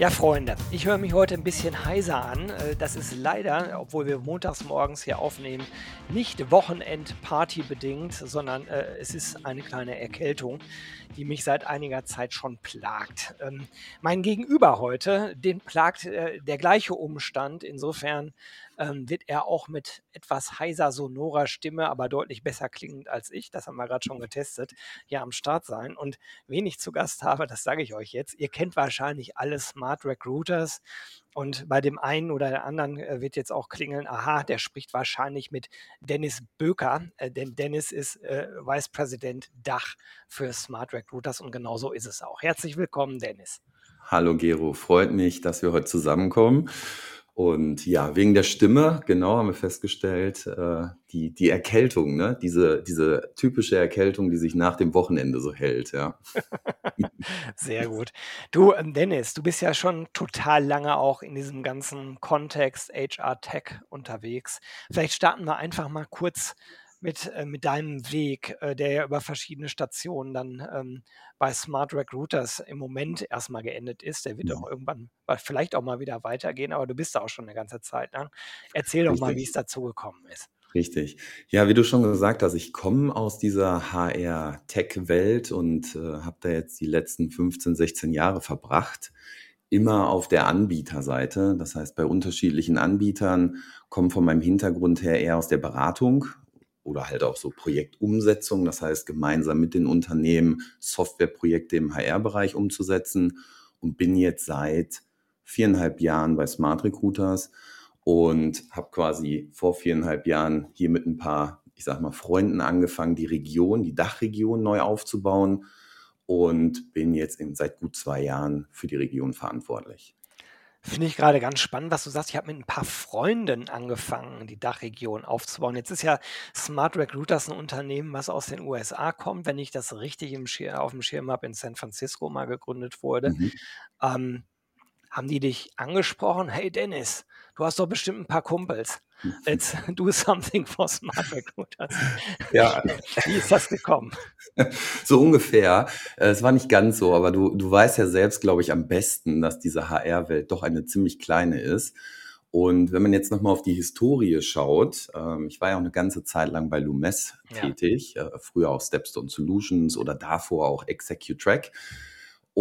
Ja, Freunde, ich höre mich heute ein bisschen heiser an. Äh, das ist leider, obwohl wir montags morgens hier aufnehmen, nicht Wochenend-Party bedingt, sondern äh, es ist eine kleine Erkältung, die mich seit einiger Zeit schon plagt. Ähm, mein Gegenüber heute, den plagt äh, der gleiche Umstand. Insofern ähm, wird er auch mit etwas heiser sonorer Stimme, aber deutlich besser klingend als ich, das haben wir gerade schon getestet, hier am Start sein. Und wen ich zu Gast habe, das sage ich euch jetzt. Ihr kennt wahrscheinlich alle Smart Recruiters. Und bei dem einen oder der anderen äh, wird jetzt auch klingeln, aha, der spricht wahrscheinlich mit Dennis Böker, äh, denn Dennis ist äh, Vice President Dach für Smart Recruiters und genau so ist es auch. Herzlich willkommen, Dennis. Hallo Gero, freut mich, dass wir heute zusammenkommen. Und ja, wegen der Stimme, genau, haben wir festgestellt, äh, die, die Erkältung, ne? diese, diese typische Erkältung, die sich nach dem Wochenende so hält, ja. Sehr gut. Du, ähm, Dennis, du bist ja schon total lange auch in diesem ganzen Kontext HR Tech unterwegs. Vielleicht starten wir einfach mal kurz mit, äh, mit deinem Weg, äh, der ja über verschiedene Stationen dann ähm, bei Smart Recruiters im Moment erstmal geendet ist. Der wird mhm. auch irgendwann vielleicht auch mal wieder weitergehen, aber du bist da auch schon eine ganze Zeit lang. Erzähl doch Richtig. mal, wie es dazu gekommen ist. Richtig. Ja, wie du schon gesagt hast, ich komme aus dieser HR-Tech-Welt und äh, habe da jetzt die letzten 15, 16 Jahre verbracht. Immer auf der Anbieterseite. Das heißt, bei unterschiedlichen Anbietern kommen von meinem Hintergrund her eher aus der Beratung oder halt auch so Projektumsetzung, das heißt gemeinsam mit den Unternehmen Softwareprojekte im HR-Bereich umzusetzen und bin jetzt seit viereinhalb Jahren bei Smart Recruiters und habe quasi vor viereinhalb Jahren hier mit ein paar, ich sag mal, Freunden angefangen, die Region, die Dachregion neu aufzubauen und bin jetzt in, seit gut zwei Jahren für die Region verantwortlich. Finde ich gerade ganz spannend, was du sagst. Ich habe mit ein paar Freunden angefangen, die Dachregion aufzubauen. Jetzt ist ja Smart Recruiters ein Unternehmen, was aus den USA kommt, wenn ich das richtig im Schir auf dem Schirm habe, in San Francisco mal gegründet wurde. Mhm. Ähm, haben die dich angesprochen? Hey Dennis, du hast doch bestimmt ein paar Kumpels. Let's do something for Smart Recruiters. Ja. Wie ist das gekommen? So ungefähr. Es war nicht ganz so, aber du, du weißt ja selbst, glaube ich, am besten, dass diese HR-Welt doch eine ziemlich kleine ist. Und wenn man jetzt nochmal auf die Historie schaut, ähm, ich war ja auch eine ganze Zeit lang bei Lumes ja. tätig, äh, früher auch Stepstone Solutions oder davor auch Execute Track.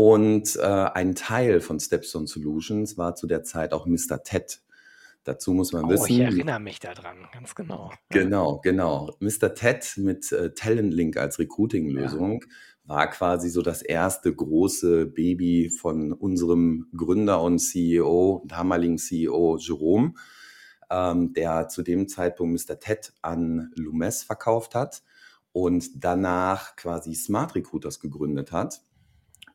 Und äh, ein Teil von Stepstone Solutions war zu der Zeit auch Mr. Ted. Dazu muss man oh, wissen. Ich erinnere mich daran, ganz genau. Genau, genau. Mr. Ted mit äh, Talent Link als Recruiting-Lösung ja. war quasi so das erste große Baby von unserem Gründer und CEO, damaligen CEO Jerome, ähm, der zu dem Zeitpunkt Mr. Ted an Lumes verkauft hat und danach quasi Smart Recruiters gegründet hat.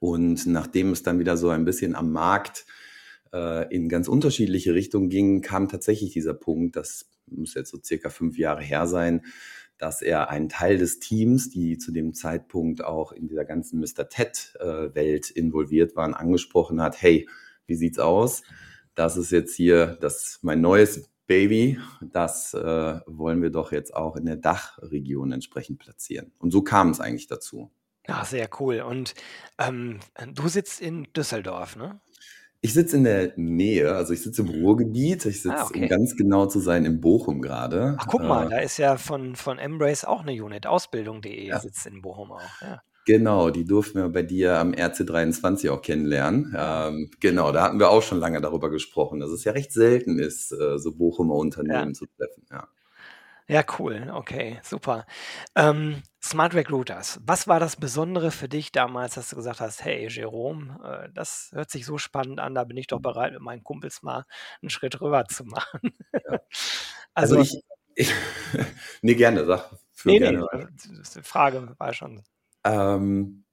Und nachdem es dann wieder so ein bisschen am Markt äh, in ganz unterschiedliche Richtungen ging, kam tatsächlich dieser Punkt, das muss jetzt so circa fünf Jahre her sein, dass er einen Teil des Teams, die zu dem Zeitpunkt auch in dieser ganzen Mr. Ted-Welt äh, involviert waren, angesprochen hat, hey, wie sieht's aus? Das ist jetzt hier das mein neues Baby, das äh, wollen wir doch jetzt auch in der Dachregion entsprechend platzieren. Und so kam es eigentlich dazu. Ja, sehr cool. Und ähm, du sitzt in Düsseldorf, ne? Ich sitze in der Nähe, also ich sitze im Ruhrgebiet. Ich Ah, sitze, um ganz genau zu sein, in Bochum gerade. Ach, guck mal, Äh, da ist ja von, von Embrace auch eine Unit. Ausbildung.de ja, sitzt in Bochum auch. Ja. genau, die durften wir bei dir am RC23 auch kennenlernen. Ähm, genau, da hatten wir auch schon lange darüber gesprochen, dass es ja recht selten ist, äh, so Bochumer Ja. Unternehmen zu treffen. Ja. Ja, cool. Okay, super. Ähm, Smart Recruiters. Was war das Besondere für dich damals, dass du gesagt hast, hey, Jerome, äh, das hört sich so spannend an, da bin ich doch bereit, mit meinen Kumpels mal einen Schritt rüber zu machen. Ja. Also, Also ich, ich nee, gerne, sag, führ nee, nee, gerne die Frage war schon. Ähm,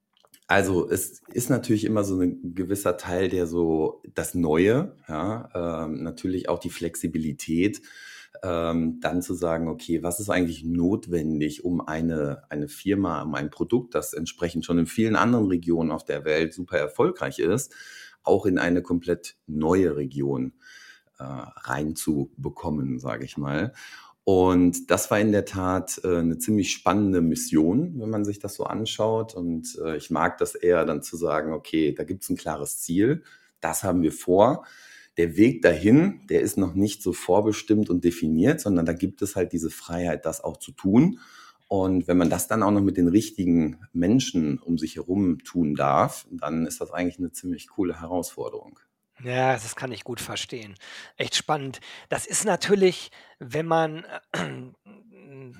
also es ist natürlich immer so ein gewisser Teil, der so das Neue, ja, ähm, natürlich auch die Flexibilität ähm, dann zu sagen, okay, was ist eigentlich notwendig, um eine, eine Firma, um ein Produkt, das entsprechend schon in vielen anderen Regionen auf der Welt super erfolgreich ist, auch in eine komplett neue Region äh, reinzubekommen, sage ich mal. Und das war in der Tat äh, eine ziemlich spannende Mission, wenn man sich das so anschaut. Und äh, ich mag das eher dann zu sagen, okay, da gibt es ein klares Ziel, das haben wir vor. Der Weg dahin, der ist noch nicht so vorbestimmt und definiert, sondern da gibt es halt diese Freiheit, das auch zu tun. Und wenn man das dann auch noch mit den richtigen Menschen um sich herum tun darf, dann ist das eigentlich eine ziemlich coole Herausforderung. Ja, das kann ich gut verstehen. Echt spannend. Das ist natürlich, wenn man äh,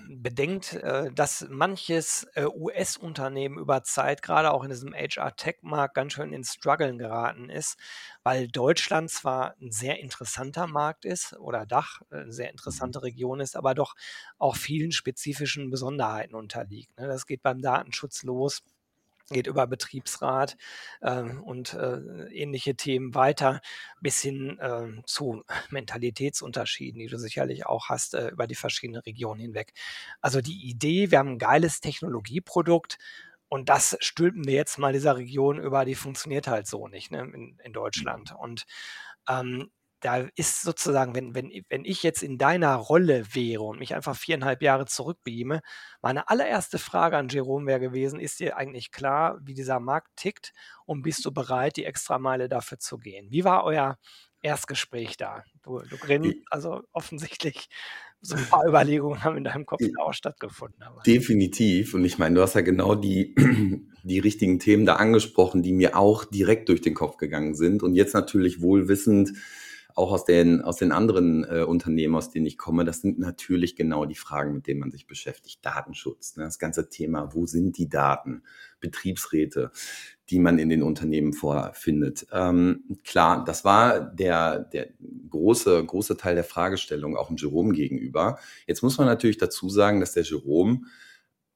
bedenkt, äh, dass manches äh, US-Unternehmen über Zeit, gerade auch in diesem HR-Tech-Markt, ganz schön ins Struggeln geraten ist, weil Deutschland zwar ein sehr interessanter Markt ist oder Dach äh, eine sehr mhm. interessante Region ist, aber doch auch vielen spezifischen Besonderheiten unterliegt. Ne? Das geht beim Datenschutz los geht über Betriebsrat äh, und äh, ähnliche Themen weiter bis hin äh, zu Mentalitätsunterschieden, die du sicherlich auch hast äh, über die verschiedenen Regionen hinweg. Also die Idee, wir haben ein geiles Technologieprodukt und das stülpen wir jetzt mal dieser Region über, die funktioniert halt so nicht ne, in, in Deutschland. Und ähm, da ist sozusagen, wenn, wenn, wenn ich jetzt in deiner Rolle wäre und mich einfach viereinhalb Jahre zurückbeame, meine allererste Frage an Jerome wäre gewesen, ist dir eigentlich klar, wie dieser Markt tickt und bist du bereit, die Extrameile dafür zu gehen? Wie war euer Erstgespräch da? Du, du grinst, also offensichtlich so ein paar Überlegungen haben in deinem Kopf auch stattgefunden. Aber. Definitiv. Und ich meine, du hast ja genau die, die richtigen Themen da angesprochen, die mir auch direkt durch den Kopf gegangen sind. Und jetzt natürlich wohl wissend, auch aus den, aus den anderen äh, Unternehmen, aus denen ich komme, das sind natürlich genau die Fragen, mit denen man sich beschäftigt. Datenschutz, ne? das ganze Thema, wo sind die Daten, Betriebsräte, die man in den Unternehmen vorfindet. Ähm, klar, das war der, der große, große Teil der Fragestellung auch dem Jerome gegenüber. Jetzt muss man natürlich dazu sagen, dass der Jerome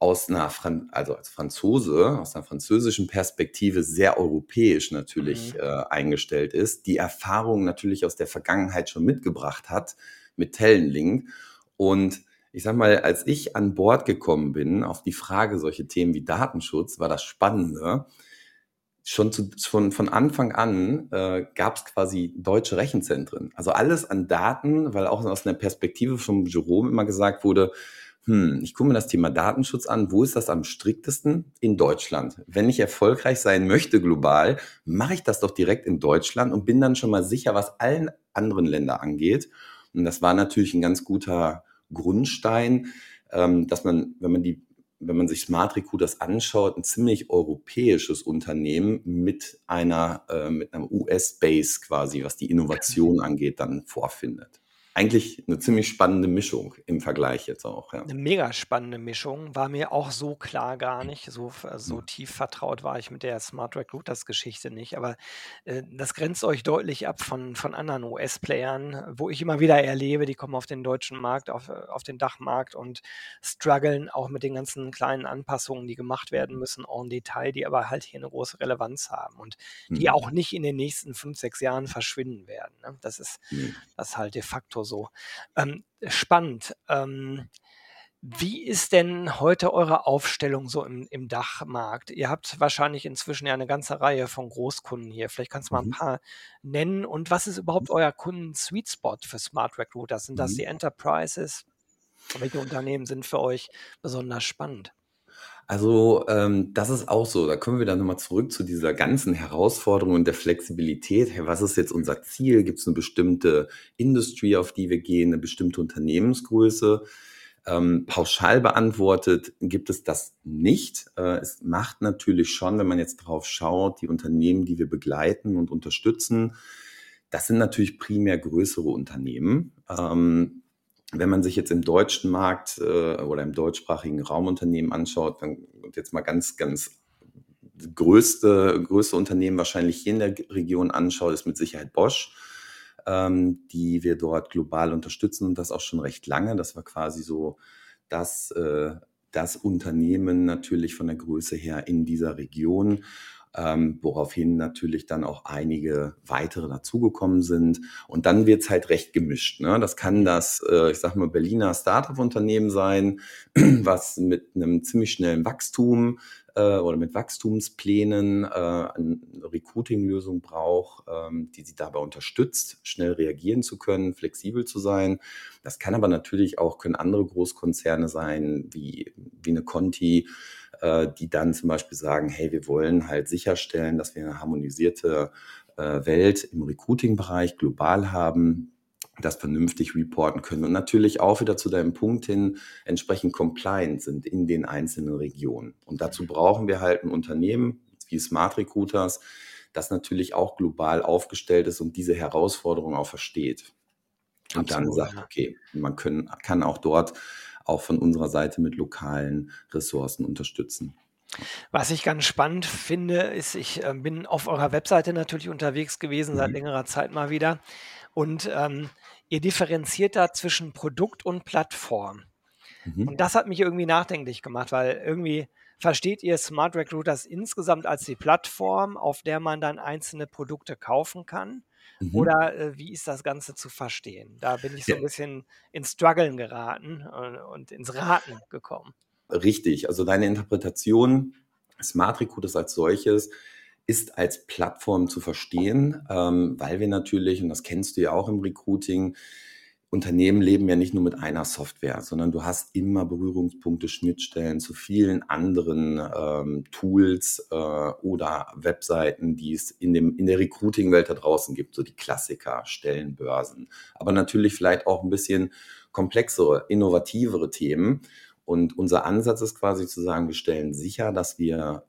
aus einer, Fran also als Franzose, aus einer französischen Perspektive sehr europäisch natürlich mhm. äh, eingestellt ist, die Erfahrung natürlich aus der Vergangenheit schon mitgebracht hat mit Tellenlink. Und ich sag mal, als ich an Bord gekommen bin auf die Frage solche Themen wie Datenschutz, war das Spannende. Schon zu, von, von Anfang an äh, gab es quasi deutsche Rechenzentren. Also alles an Daten, weil auch aus einer Perspektive vom Jerome immer gesagt wurde, hm, ich gucke mir das Thema Datenschutz an. Wo ist das am striktesten? In Deutschland. Wenn ich erfolgreich sein möchte global, mache ich das doch direkt in Deutschland und bin dann schon mal sicher, was allen anderen Ländern angeht. Und das war natürlich ein ganz guter Grundstein, ähm, dass man, wenn man die wenn man sich Smart Recruiters anschaut, ein ziemlich europäisches Unternehmen mit einer, äh, mit einem US-Base quasi, was die Innovation angeht, dann vorfindet eigentlich eine ziemlich spannende Mischung im Vergleich jetzt auch. Ja. Eine mega spannende Mischung, war mir auch so klar gar nicht. So, so mhm. tief vertraut war ich mit der Smart Recruiters Geschichte nicht. Aber äh, das grenzt euch deutlich ab von, von anderen US-Playern, wo ich immer wieder erlebe, die kommen auf den deutschen Markt, auf, auf den Dachmarkt und strugglen auch mit den ganzen kleinen Anpassungen, die gemacht werden müssen, en Detail, die aber halt hier eine große Relevanz haben und die mhm. auch nicht in den nächsten fünf, sechs Jahren verschwinden werden. Ne? Das ist mhm. das halt de facto so. Ähm, spannend. Ähm, wie ist denn heute eure Aufstellung so im, im, Dachmarkt? Ihr habt wahrscheinlich inzwischen ja eine ganze Reihe von Großkunden hier. Vielleicht kannst du mal ein mhm. paar nennen. Und was ist überhaupt euer Kunden-Sweet Spot für Smart Recruiter? Sind das mhm. die Enterprises? Welche Unternehmen sind für euch besonders spannend? Also ähm, das ist auch so. Da kommen wir dann nochmal zurück zu dieser ganzen Herausforderung und der Flexibilität. Hey, was ist jetzt unser Ziel? Gibt es eine bestimmte Industrie, auf die wir gehen, eine bestimmte Unternehmensgröße? Ähm, pauschal beantwortet gibt es das nicht. Äh, es macht natürlich schon, wenn man jetzt drauf schaut, die Unternehmen, die wir begleiten und unterstützen, das sind natürlich primär größere Unternehmen. Ähm, wenn man sich jetzt im deutschen Markt äh, oder im deutschsprachigen Raumunternehmen anschaut, dann und jetzt mal ganz, ganz größte, größte Unternehmen wahrscheinlich hier in der Region anschaut, ist mit Sicherheit Bosch, ähm, die wir dort global unterstützen und das auch schon recht lange. Das war quasi so das, äh, das Unternehmen natürlich von der Größe her in dieser Region. Ähm, woraufhin natürlich dann auch einige weitere dazugekommen sind. Und dann wird's halt recht gemischt. Ne? Das kann das, äh, ich sag mal, Berliner Startup-Unternehmen sein, was mit einem ziemlich schnellen Wachstum äh, oder mit Wachstumsplänen äh, eine Recruiting-Lösung braucht, ähm, die sie dabei unterstützt, schnell reagieren zu können, flexibel zu sein. Das kann aber natürlich auch, können andere Großkonzerne sein, wie, wie eine Conti, äh, die dann zum Beispiel sagen, hey, wir wollen halt sicherstellen, dass wir eine harmonisierte äh, Welt im Recruiting-Bereich global haben, das vernünftig reporten können und natürlich auch wieder zu deinem Punkt hin entsprechend compliant sind in den einzelnen Regionen. Und dazu brauchen wir halt ein Unternehmen wie Smart Recruiters, das natürlich auch global aufgestellt ist und diese Herausforderung auch versteht. Und Absolut, dann sagt, okay, man können, kann auch dort auch von unserer Seite mit lokalen Ressourcen unterstützen. Was ich ganz spannend finde, ist, ich äh, bin auf eurer Webseite natürlich unterwegs gewesen, seit mhm. längerer Zeit mal wieder. Und ähm, ihr differenziert da zwischen Produkt und Plattform. Mhm. Und das hat mich irgendwie nachdenklich gemacht, weil irgendwie versteht ihr Smart Recruiters insgesamt als die Plattform, auf der man dann einzelne Produkte kaufen kann? Mhm. Oder äh, wie ist das Ganze zu verstehen? Da bin ich so ein bisschen ins Struggeln geraten und, äh, und ins Raten gekommen. Richtig, also deine Interpretation Smart Recruiters als solches ist als Plattform zu verstehen, ähm, weil wir natürlich, und das kennst du ja auch im Recruiting, Unternehmen leben ja nicht nur mit einer Software, sondern du hast immer Berührungspunkte, Schnittstellen zu vielen anderen ähm, Tools äh, oder Webseiten, die es in, dem, in der Recruiting-Welt da draußen gibt, so die Klassiker, Stellenbörsen, aber natürlich vielleicht auch ein bisschen komplexere, innovativere Themen. Und unser Ansatz ist quasi zu sagen, wir stellen sicher, dass wir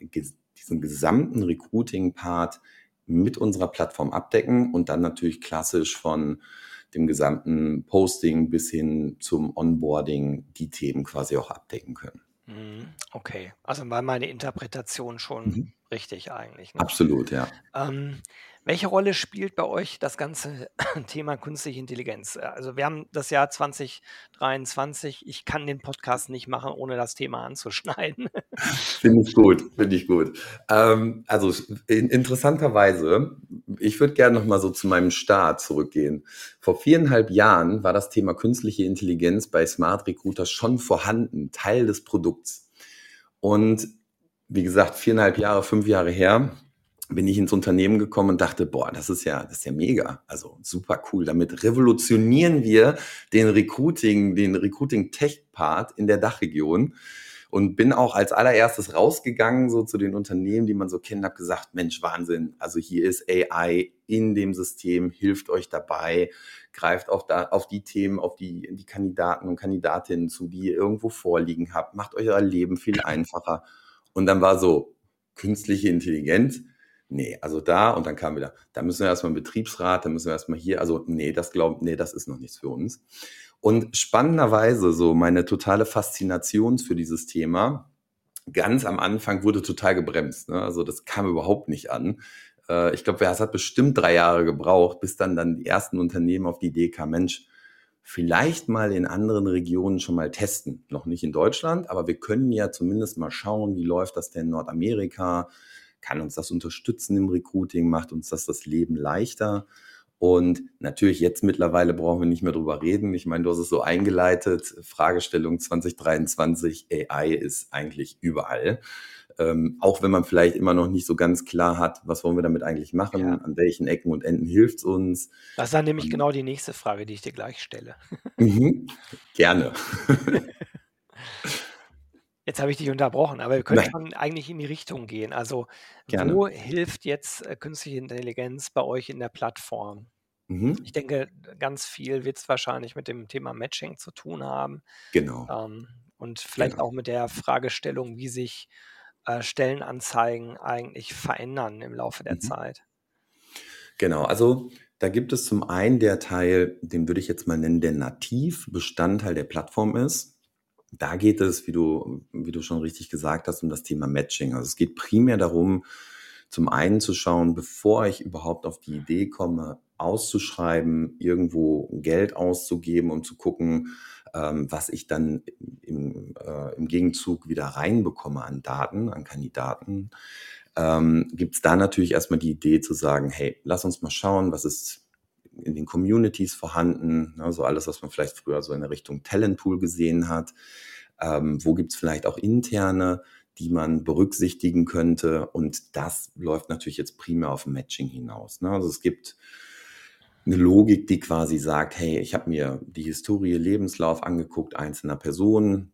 diesen gesamten Recruiting-Part mit unserer Plattform abdecken und dann natürlich klassisch von dem gesamten Posting bis hin zum Onboarding die Themen quasi auch abdecken können. Mhm, okay, also war meine Interpretation schon mhm. richtig eigentlich. Ne? Absolut, ja. Ähm, welche Rolle spielt bei euch das ganze Thema künstliche Intelligenz? Äh, also wir haben das Jahr 2023. Ich kann den Podcast nicht machen, ohne das Thema anzuschneiden. Finde ich gut, finde ich gut. Ähm, also in, interessanterweise, ich würde gerne noch mal so zu meinem Start zurückgehen. Vor viereinhalb Jahren war das Thema künstliche Intelligenz bei Smart Recruiter schon vorhanden, Teil des Produkts. Und wie gesagt, viereinhalb Jahre, fünf Jahre her, bin ich ins Unternehmen gekommen und dachte, boah, das ist ja, das ist ja mega. Also super cool. Damit revolutionieren wir den Recruiting, den Recruiting-Tech-Part in der Dachregion. Und bin auch als allererstes rausgegangen, so zu den Unternehmen, die man so kennt, habe gesagt, Mensch, Wahnsinn. Also hier ist AI in dem System, hilft euch dabei, greift auch da auf die Themen, auf die, die Kandidaten und Kandidatinnen zu, die ihr irgendwo vorliegen habt, macht euer Leben viel einfacher. Und dann war so, künstliche Intelligenz, nee, also da und dann kam wieder, da müssen wir erstmal einen Betriebsrat, da müssen wir erstmal hier, also nee, das glaubt, nee, das ist noch nichts für uns. Und spannenderweise, so meine totale Faszination für dieses Thema, ganz am Anfang wurde total gebremst. Ne? Also das kam überhaupt nicht an. Äh, ich glaube, es hat bestimmt drei Jahre gebraucht, bis dann dann die ersten Unternehmen auf die Idee kamen, Mensch, vielleicht mal in anderen Regionen schon mal testen. Noch nicht in Deutschland, aber wir können ja zumindest mal schauen, wie läuft das denn in Nordamerika, kann uns das unterstützen im Recruiting, macht uns das das Leben leichter. Und natürlich jetzt mittlerweile brauchen wir nicht mehr drüber reden. Ich meine, du hast es so eingeleitet. Fragestellung 2023, AI ist eigentlich überall. Ähm, auch wenn man vielleicht immer noch nicht so ganz klar hat, was wollen wir damit eigentlich machen, ja. an welchen Ecken und Enden hilft es uns. Das ist dann nämlich und, genau die nächste Frage, die ich dir gleich stelle. Mhm, gerne. Jetzt habe ich dich unterbrochen, aber wir können Nein. schon eigentlich in die Richtung gehen. Also, Gerne. wo hilft jetzt äh, künstliche Intelligenz bei euch in der Plattform? Mhm. Ich denke, ganz viel wird es wahrscheinlich mit dem Thema Matching zu tun haben. Genau. Ähm, und vielleicht genau. auch mit der Fragestellung, wie sich äh, Stellenanzeigen eigentlich verändern im Laufe der mhm. Zeit. Genau, also da gibt es zum einen der Teil, den würde ich jetzt mal nennen, der nativ Bestandteil der Plattform ist. Da geht es, wie du, wie du schon richtig gesagt hast, um das Thema Matching. Also es geht primär darum, zum einen zu schauen, bevor ich überhaupt auf die Idee komme, auszuschreiben, irgendwo Geld auszugeben, um zu gucken, ähm, was ich dann im, äh, im Gegenzug wieder reinbekomme an Daten, an Kandidaten, ähm, gibt es da natürlich erstmal die Idee zu sagen, hey, lass uns mal schauen, was ist in den Communities vorhanden, ne, so alles, was man vielleicht früher so in der Richtung Talentpool gesehen hat. Ähm, wo gibt es vielleicht auch interne, die man berücksichtigen könnte? Und das läuft natürlich jetzt primär auf Matching hinaus. Ne? Also es gibt eine Logik, die quasi sagt, hey, ich habe mir die Historie, Lebenslauf angeguckt einzelner Personen.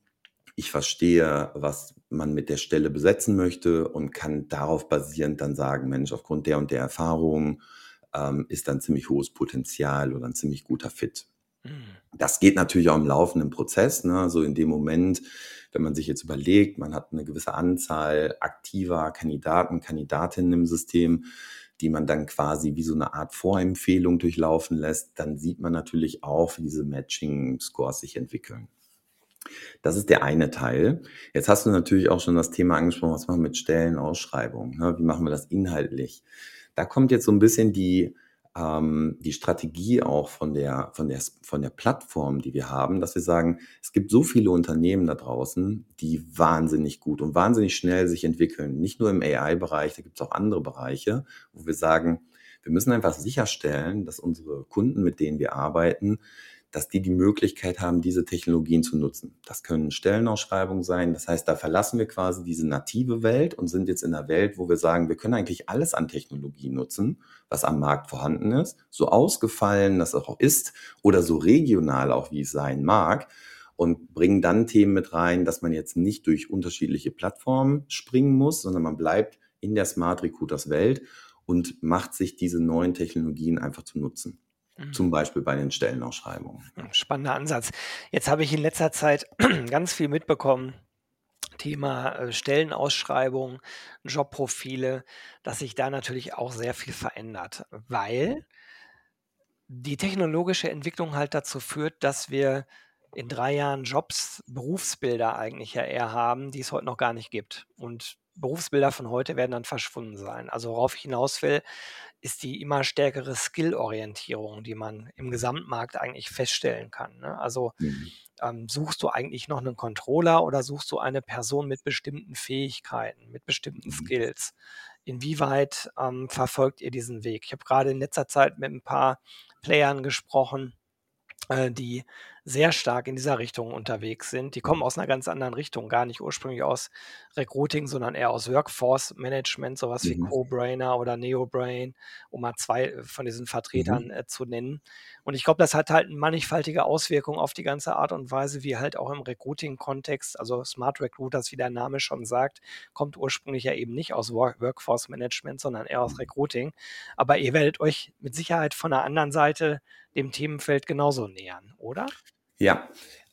Ich verstehe, was man mit der Stelle besetzen möchte und kann darauf basierend dann sagen, Mensch, aufgrund der und der Erfahrung ähm, ist dann ziemlich hohes Potenzial oder ein ziemlich guter Fit. Mhm. Das geht natürlich auch im laufenden Prozess. Ne? Also in dem Moment, wenn man sich jetzt überlegt, man hat eine gewisse Anzahl aktiver Kandidaten, Kandidatinnen im System, die man dann quasi wie so eine Art Vorempfehlung durchlaufen lässt, dann sieht man natürlich auch, wie diese Matching-Scores sich entwickeln. Das ist der eine Teil. Jetzt hast du natürlich auch schon das Thema angesprochen, was machen wir mit Stellenausschreibungen? Ne? Wie machen wir das inhaltlich? Da kommt jetzt so ein bisschen die, ähm, die Strategie auch von der, von, der, von der Plattform, die wir haben, dass wir sagen, es gibt so viele Unternehmen da draußen, die wahnsinnig gut und wahnsinnig schnell sich entwickeln. Nicht nur im AI-Bereich, da gibt es auch andere Bereiche, wo wir sagen, wir müssen einfach sicherstellen, dass unsere Kunden, mit denen wir arbeiten, dass die die Möglichkeit haben, diese Technologien zu nutzen. Das können Stellenausschreibungen sein. Das heißt, da verlassen wir quasi diese native Welt und sind jetzt in einer Welt, wo wir sagen, wir können eigentlich alles an Technologie nutzen, was am Markt vorhanden ist, so ausgefallen das auch ist oder so regional auch, wie es sein mag und bringen dann Themen mit rein, dass man jetzt nicht durch unterschiedliche Plattformen springen muss, sondern man bleibt in der Smart Recruiters Welt und macht sich diese neuen Technologien einfach zu nutzen. Zum mhm. Beispiel bei den Stellenausschreibungen. Spannender Ansatz. Jetzt habe ich in letzter Zeit ganz viel mitbekommen. Thema äh, Stellenausschreibungen, Jobprofile, dass sich da natürlich auch sehr viel verändert, weil die technologische Entwicklung halt dazu führt, dass wir in drei Jahren Jobs, Berufsbilder eigentlich ja eher haben, die es heute noch gar nicht gibt. Und Berufsbilder von heute werden dann verschwunden sein. Also worauf ich hinaus will, ist die immer stärkere Skill-Orientierung, die man im Gesamtmarkt eigentlich feststellen kann. Ne? Also mhm. ähm, suchst du eigentlich noch einen Controller oder suchst du eine Person mit bestimmten Fähigkeiten, mit bestimmten mhm. Skills? Inwieweit ähm, verfolgt ihr diesen Weg? Ich habe gerade in letzter Zeit mit ein paar Playern gesprochen, äh, die sehr stark in dieser Richtung unterwegs sind. Die kommen aus einer ganz anderen Richtung, gar nicht ursprünglich aus Recruiting, sondern eher aus Workforce Management, sowas wie Mhm. CoBrainer oder NeoBrain, um mal zwei äh, von diesen Mhm. Vertretern äh, zu nennen. Und ich glaube, das hat halt mannigfaltige Auswirkungen auf die ganze Art und Weise, wie halt auch im Recruiting-Kontext, also Smart Recruiters, wie der Name schon sagt, kommt ursprünglich ja eben nicht aus Workforce Management, sondern eher aus Recruiting. Aber ihr werdet euch mit Sicherheit von der anderen Seite dem Themenfeld genauso nähern, oder? Ja,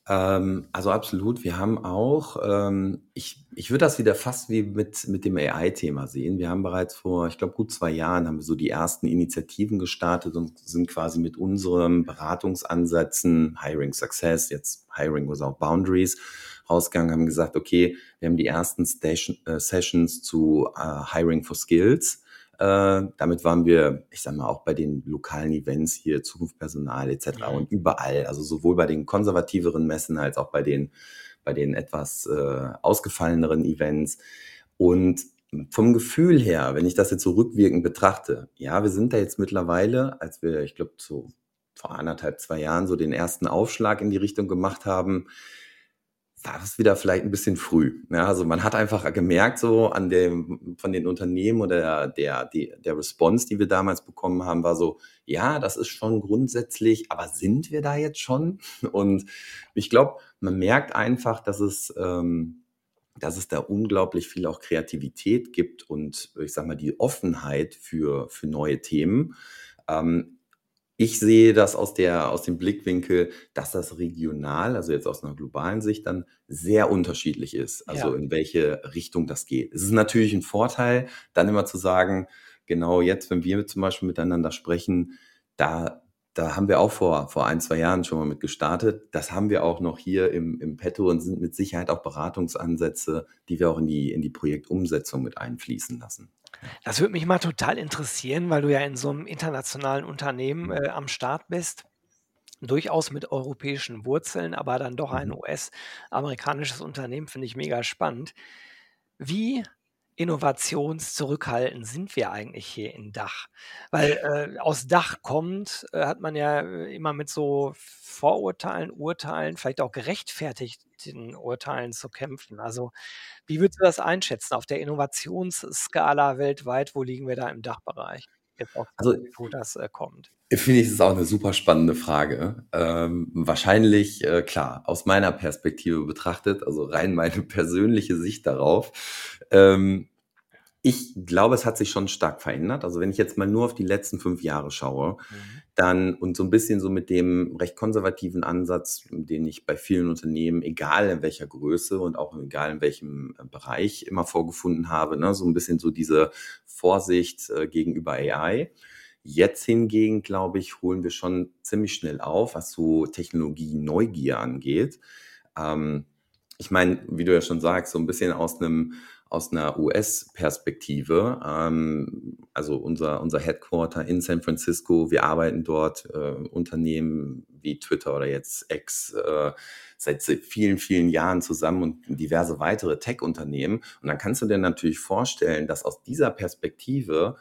ähm, also absolut. Wir haben auch, ähm, ich, ich würde das wieder fast wie mit, mit dem AI-Thema sehen. Wir haben bereits vor, ich glaube, gut zwei Jahren haben wir so die ersten Initiativen gestartet und sind quasi mit unseren Beratungsansätzen, Hiring Success, jetzt Hiring Without Boundaries, rausgegangen, haben gesagt, okay, wir haben die ersten Station, äh, Sessions zu äh, Hiring for Skills äh, damit waren wir, ich sag mal, auch bei den lokalen Events hier, Zukunftspersonal etc. Mhm. und überall, also sowohl bei den konservativeren Messen als auch bei den, bei den etwas äh, ausgefalleneren Events. Und vom Gefühl her, wenn ich das jetzt so rückwirkend betrachte, ja, wir sind da jetzt mittlerweile, als wir, ich glaube, so vor anderthalb, zwei Jahren so den ersten Aufschlag in die Richtung gemacht haben, war das wieder vielleicht ein bisschen früh. Ja, also man hat einfach gemerkt, so an dem, von den Unternehmen oder der, der, der Response, die wir damals bekommen haben, war so, ja, das ist schon grundsätzlich, aber sind wir da jetzt schon? Und ich glaube, man merkt einfach, dass es, ähm, dass es da unglaublich viel auch Kreativität gibt und ich sag mal die Offenheit für, für neue Themen. Ähm, ich sehe das aus, der, aus dem Blickwinkel, dass das regional, also jetzt aus einer globalen Sicht, dann sehr unterschiedlich ist, also ja. in welche Richtung das geht. Es ist natürlich ein Vorteil, dann immer zu sagen, genau jetzt, wenn wir zum Beispiel miteinander sprechen, da, da haben wir auch vor, vor ein, zwei Jahren schon mal mit gestartet. Das haben wir auch noch hier im, im Petto und sind mit Sicherheit auch Beratungsansätze, die wir auch in die, in die Projektumsetzung mit einfließen lassen. Das würde mich mal total interessieren, weil du ja in so einem internationalen Unternehmen äh, am Start bist. Durchaus mit europäischen Wurzeln, aber dann doch ein mhm. US-amerikanisches Unternehmen, finde ich mega spannend. Wie innovationszurückhaltend sind wir eigentlich hier in Dach? Weil äh, aus Dach kommt, äh, hat man ja äh, immer mit so Vorurteilen, Urteilen, vielleicht auch gerechtfertigten Urteilen zu kämpfen. Also, wie würdest du das einschätzen auf der Innovationsskala weltweit? Wo liegen wir da im Dachbereich? Jetzt auch, Also wo das äh, kommt. Finde ich, ist auch eine super spannende Frage. Ähm, wahrscheinlich, äh, klar, aus meiner Perspektive betrachtet, also rein meine persönliche Sicht darauf. Ähm, ich glaube, es hat sich schon stark verändert. Also wenn ich jetzt mal nur auf die letzten fünf Jahre schaue, Mhm. Dann und so ein bisschen so mit dem recht konservativen Ansatz, den ich bei vielen Unternehmen, egal in welcher Größe und auch egal in welchem äh, Bereich immer vorgefunden habe, ne, so ein bisschen so diese Vorsicht äh, gegenüber AI. Jetzt hingegen, glaube ich, holen wir schon ziemlich schnell auf, was so Technologie-Neugier angeht. Ähm, ich meine, wie du ja schon sagst, so ein bisschen aus einem aus einer US-Perspektive. Ähm, also unser, unser Headquarter in San Francisco, wir arbeiten dort äh, Unternehmen wie Twitter oder jetzt X äh, seit vielen, vielen Jahren zusammen und diverse weitere Tech-Unternehmen. Und dann kannst du dir natürlich vorstellen, dass aus dieser Perspektive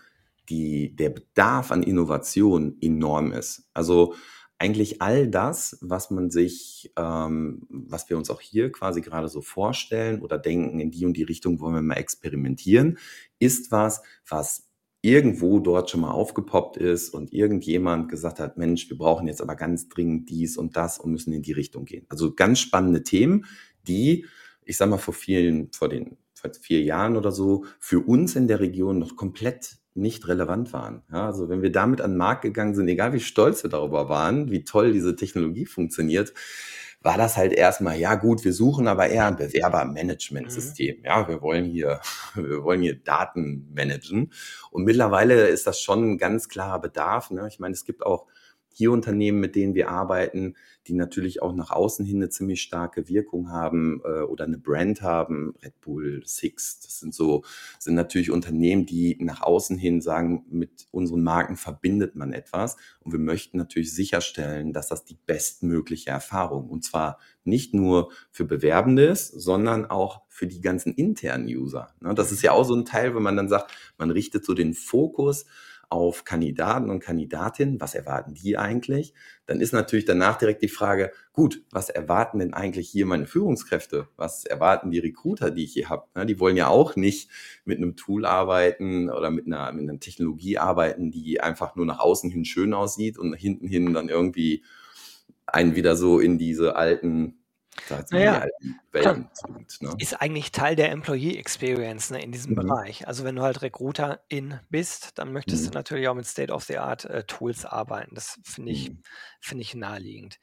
die, der Bedarf an Innovation enorm ist. Also eigentlich all das, was man sich, ähm, was wir uns auch hier quasi gerade so vorstellen oder denken, in die und die Richtung wollen wir mal experimentieren, ist was, was irgendwo dort schon mal aufgepoppt ist und irgendjemand gesagt hat, Mensch, wir brauchen jetzt aber ganz dringend dies und das und müssen in die Richtung gehen. Also ganz spannende Themen, die, ich sag mal, vor vielen, vor den vor vier Jahren oder so, für uns in der Region noch komplett nicht relevant waren. Ja, also wenn wir damit an den Markt gegangen sind, egal wie stolz wir darüber waren, wie toll diese Technologie funktioniert, war das halt erstmal, ja gut, wir suchen aber eher ein Bewerbermanagementsystem. Ja, wir wollen hier, wir wollen hier Daten managen. Und mittlerweile ist das schon ein ganz klarer Bedarf. Ne? Ich meine, es gibt auch hier Unternehmen, mit denen wir arbeiten, die natürlich auch nach außen hin eine ziemlich starke Wirkung haben äh, oder eine Brand haben. Red Bull, Six, das sind so, sind natürlich Unternehmen, die nach außen hin sagen, mit unseren Marken verbindet man etwas. Und wir möchten natürlich sicherstellen, dass das die bestmögliche Erfahrung und zwar nicht nur für Bewerbende ist, sondern auch für die ganzen internen User. Ne? Das ist ja auch so ein Teil, wenn man dann sagt, man richtet so den Fokus auf Kandidaten und Kandidatinnen, was erwarten die eigentlich? Dann ist natürlich danach direkt die Frage, gut, was erwarten denn eigentlich hier meine Führungskräfte? Was erwarten die Recruiter, die ich hier habe? Die wollen ja auch nicht mit einem Tool arbeiten oder mit einer, mit einer Technologie arbeiten, die einfach nur nach außen hin schön aussieht und hinten hin dann irgendwie einen wieder so in diese alten da naja, ne? Ist eigentlich Teil der Employee Experience ne, in diesem mhm. Bereich. Also wenn du halt Recruiter in bist, dann möchtest mhm. du natürlich auch mit State-of-the-Art äh, Tools arbeiten. Das finde ich, mhm. finde ich naheliegend.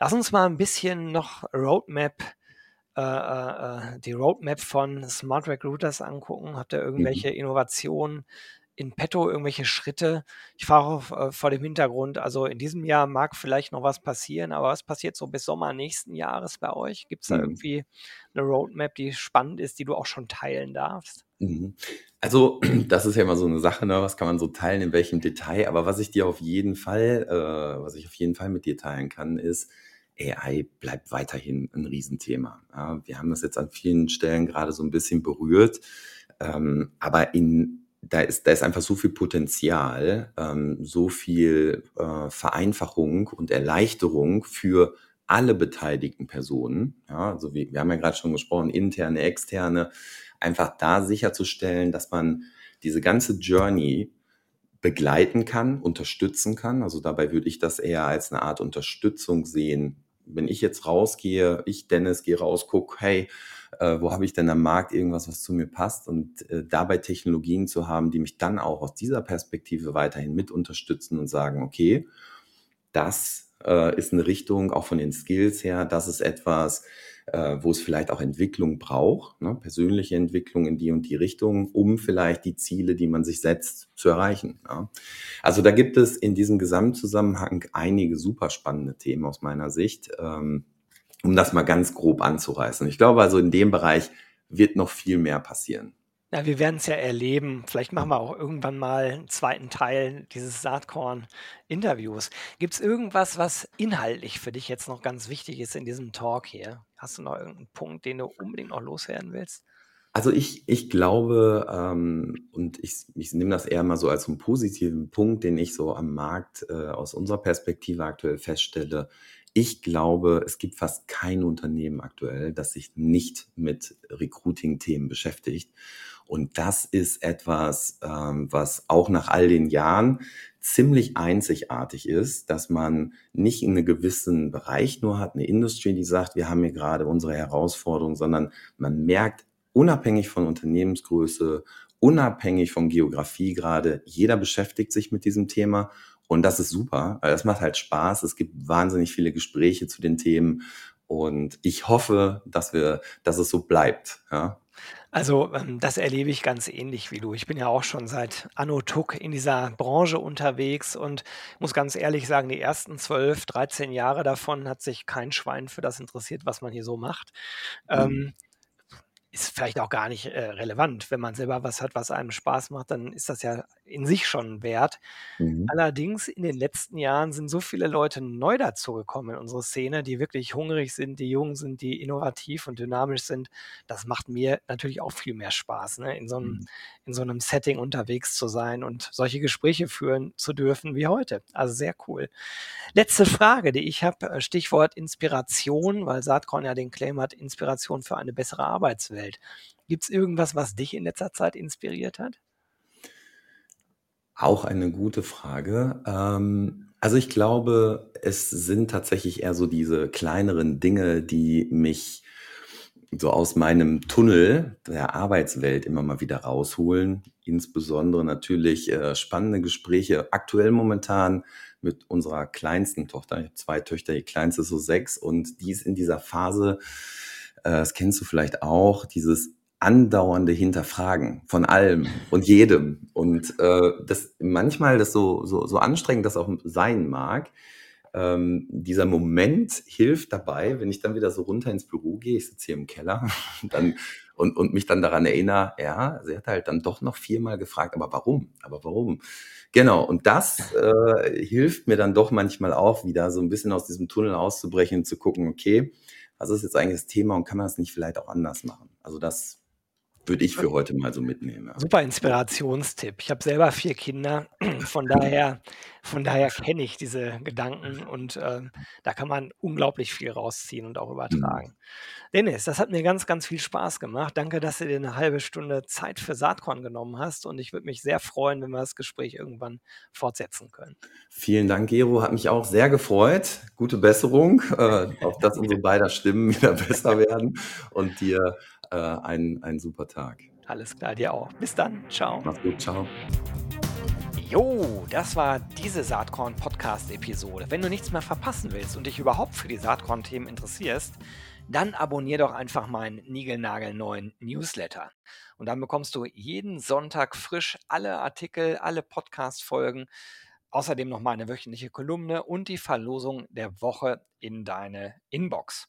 Lass uns mal ein bisschen noch Roadmap, äh, äh, die Roadmap von Smart Recruiters angucken. Habt ihr mhm. irgendwelche Innovationen? In petto irgendwelche Schritte? Ich frage äh, vor dem Hintergrund, also in diesem Jahr mag vielleicht noch was passieren, aber was passiert so bis Sommer nächsten Jahres bei euch? Gibt es da mhm. irgendwie eine Roadmap, die spannend ist, die du auch schon teilen darfst? Mhm. Also, das ist ja immer so eine Sache, ne? was kann man so teilen, in welchem Detail, aber was ich dir auf jeden Fall, äh, was ich auf jeden Fall mit dir teilen kann, ist, AI bleibt weiterhin ein Riesenthema. Ja, wir haben das jetzt an vielen Stellen gerade so ein bisschen berührt, ähm, aber in da ist, da ist einfach so viel Potenzial, ähm, so viel äh, Vereinfachung und Erleichterung für alle beteiligten Personen. Ja, also wie, wir haben ja gerade schon gesprochen, interne, externe, einfach da sicherzustellen, dass man diese ganze Journey begleiten kann, unterstützen kann. Also dabei würde ich das eher als eine Art Unterstützung sehen. Wenn ich jetzt rausgehe, ich Dennis gehe raus, guck, hey, äh, wo habe ich denn am Markt irgendwas, was zu mir passt und äh, dabei Technologien zu haben, die mich dann auch aus dieser Perspektive weiterhin mit unterstützen und sagen, okay, das äh, ist eine Richtung, auch von den Skills her, das ist etwas, äh, wo es vielleicht auch Entwicklung braucht, ne? persönliche Entwicklung in die und die Richtung, um vielleicht die Ziele, die man sich setzt, zu erreichen. Ja? Also da gibt es in diesem Gesamtzusammenhang einige super spannende Themen aus meiner Sicht. Ähm, um das mal ganz grob anzureißen. Ich glaube also, in dem Bereich wird noch viel mehr passieren. Ja, wir werden es ja erleben. Vielleicht machen wir auch irgendwann mal einen zweiten Teil dieses Saatkorn-Interviews. Gibt es irgendwas, was inhaltlich für dich jetzt noch ganz wichtig ist in diesem Talk hier? Hast du noch irgendeinen Punkt, den du unbedingt noch loswerden willst? Also ich, ich glaube, ähm, und ich, ich nehme das eher mal so als einen positiven Punkt, den ich so am Markt äh, aus unserer Perspektive aktuell feststelle. Ich glaube, es gibt fast kein Unternehmen aktuell, das sich nicht mit Recruiting-Themen beschäftigt. Und das ist etwas, ähm, was auch nach all den Jahren ziemlich einzigartig ist, dass man nicht in einem gewissen Bereich nur hat, eine Industrie, die sagt, wir haben hier gerade unsere Herausforderung, sondern man merkt unabhängig von Unternehmensgröße, unabhängig von Geografie gerade, jeder beschäftigt sich mit diesem Thema und das ist super, weil das macht halt Spaß. Es gibt wahnsinnig viele Gespräche zu den Themen und ich hoffe, dass wir, dass es so bleibt. Ja. Also ähm, das erlebe ich ganz ähnlich wie du. Ich bin ja auch schon seit Anno Tuck in dieser Branche unterwegs und muss ganz ehrlich sagen, die ersten 12, 13 Jahre davon hat sich kein Schwein für das interessiert, was man hier so macht. Mhm. Ähm, ist vielleicht auch gar nicht äh, relevant. Wenn man selber was hat, was einem Spaß macht, dann ist das ja in sich schon wert. Mhm. Allerdings in den letzten Jahren sind so viele Leute neu dazugekommen in unsere Szene, die wirklich hungrig sind, die jung sind, die innovativ und dynamisch sind. Das macht mir natürlich auch viel mehr Spaß, ne? in, so einem, mhm. in so einem Setting unterwegs zu sein und solche Gespräche führen zu dürfen wie heute. Also sehr cool. Letzte Frage, die ich habe, äh, Stichwort Inspiration, weil Saatkorn ja den Claim hat, Inspiration für eine bessere Arbeitswelt. Gibt es irgendwas, was dich in letzter Zeit inspiriert hat? Auch eine gute Frage. Ähm, also ich glaube, es sind tatsächlich eher so diese kleineren Dinge, die mich so aus meinem Tunnel der Arbeitswelt immer mal wieder rausholen. Insbesondere natürlich äh, spannende Gespräche. Aktuell momentan mit unserer kleinsten Tochter. Ich habe zwei Töchter, die kleinste ist so sechs und die ist in dieser Phase, äh, das kennst du vielleicht auch, dieses andauernde Hinterfragen von allem und jedem. Und äh, das manchmal das so, so, so anstrengend das auch sein mag, ähm, dieser Moment hilft dabei, wenn ich dann wieder so runter ins Büro gehe, ich sitze hier im Keller dann, und, und mich dann daran erinnere, ja, sie hat halt dann doch noch viermal gefragt, aber warum? Aber warum? Genau, und das äh, hilft mir dann doch manchmal auch wieder so ein bisschen aus diesem Tunnel auszubrechen und zu gucken, okay, was ist jetzt eigentlich das Thema und kann man das nicht vielleicht auch anders machen? Also das würde ich für heute mal so mitnehmen. Ja. Super Inspirationstipp. Ich habe selber vier Kinder, von daher, von daher kenne ich diese Gedanken und äh, da kann man unglaublich viel rausziehen und auch übertragen. Mhm. Dennis, das hat mir ganz, ganz viel Spaß gemacht. Danke, dass du dir eine halbe Stunde Zeit für Saatkorn genommen hast und ich würde mich sehr freuen, wenn wir das Gespräch irgendwann fortsetzen können. Vielen Dank, Gero. Hat mich auch sehr gefreut. Gute Besserung, äh, auf dass unsere beider Stimmen wieder besser werden und dir äh, einen, einen super Tag. Alles klar, dir auch. Bis dann. Ciao. Mach's gut. Ciao. Jo, das war diese Saatkorn-Podcast-Episode. Wenn du nichts mehr verpassen willst und dich überhaupt für die Saatkorn-Themen interessierst, dann abonnier doch einfach meinen niegelnagelneuen Newsletter. Und dann bekommst du jeden Sonntag frisch alle Artikel, alle Podcast-Folgen, außerdem noch meine wöchentliche Kolumne und die Verlosung der Woche in deine Inbox.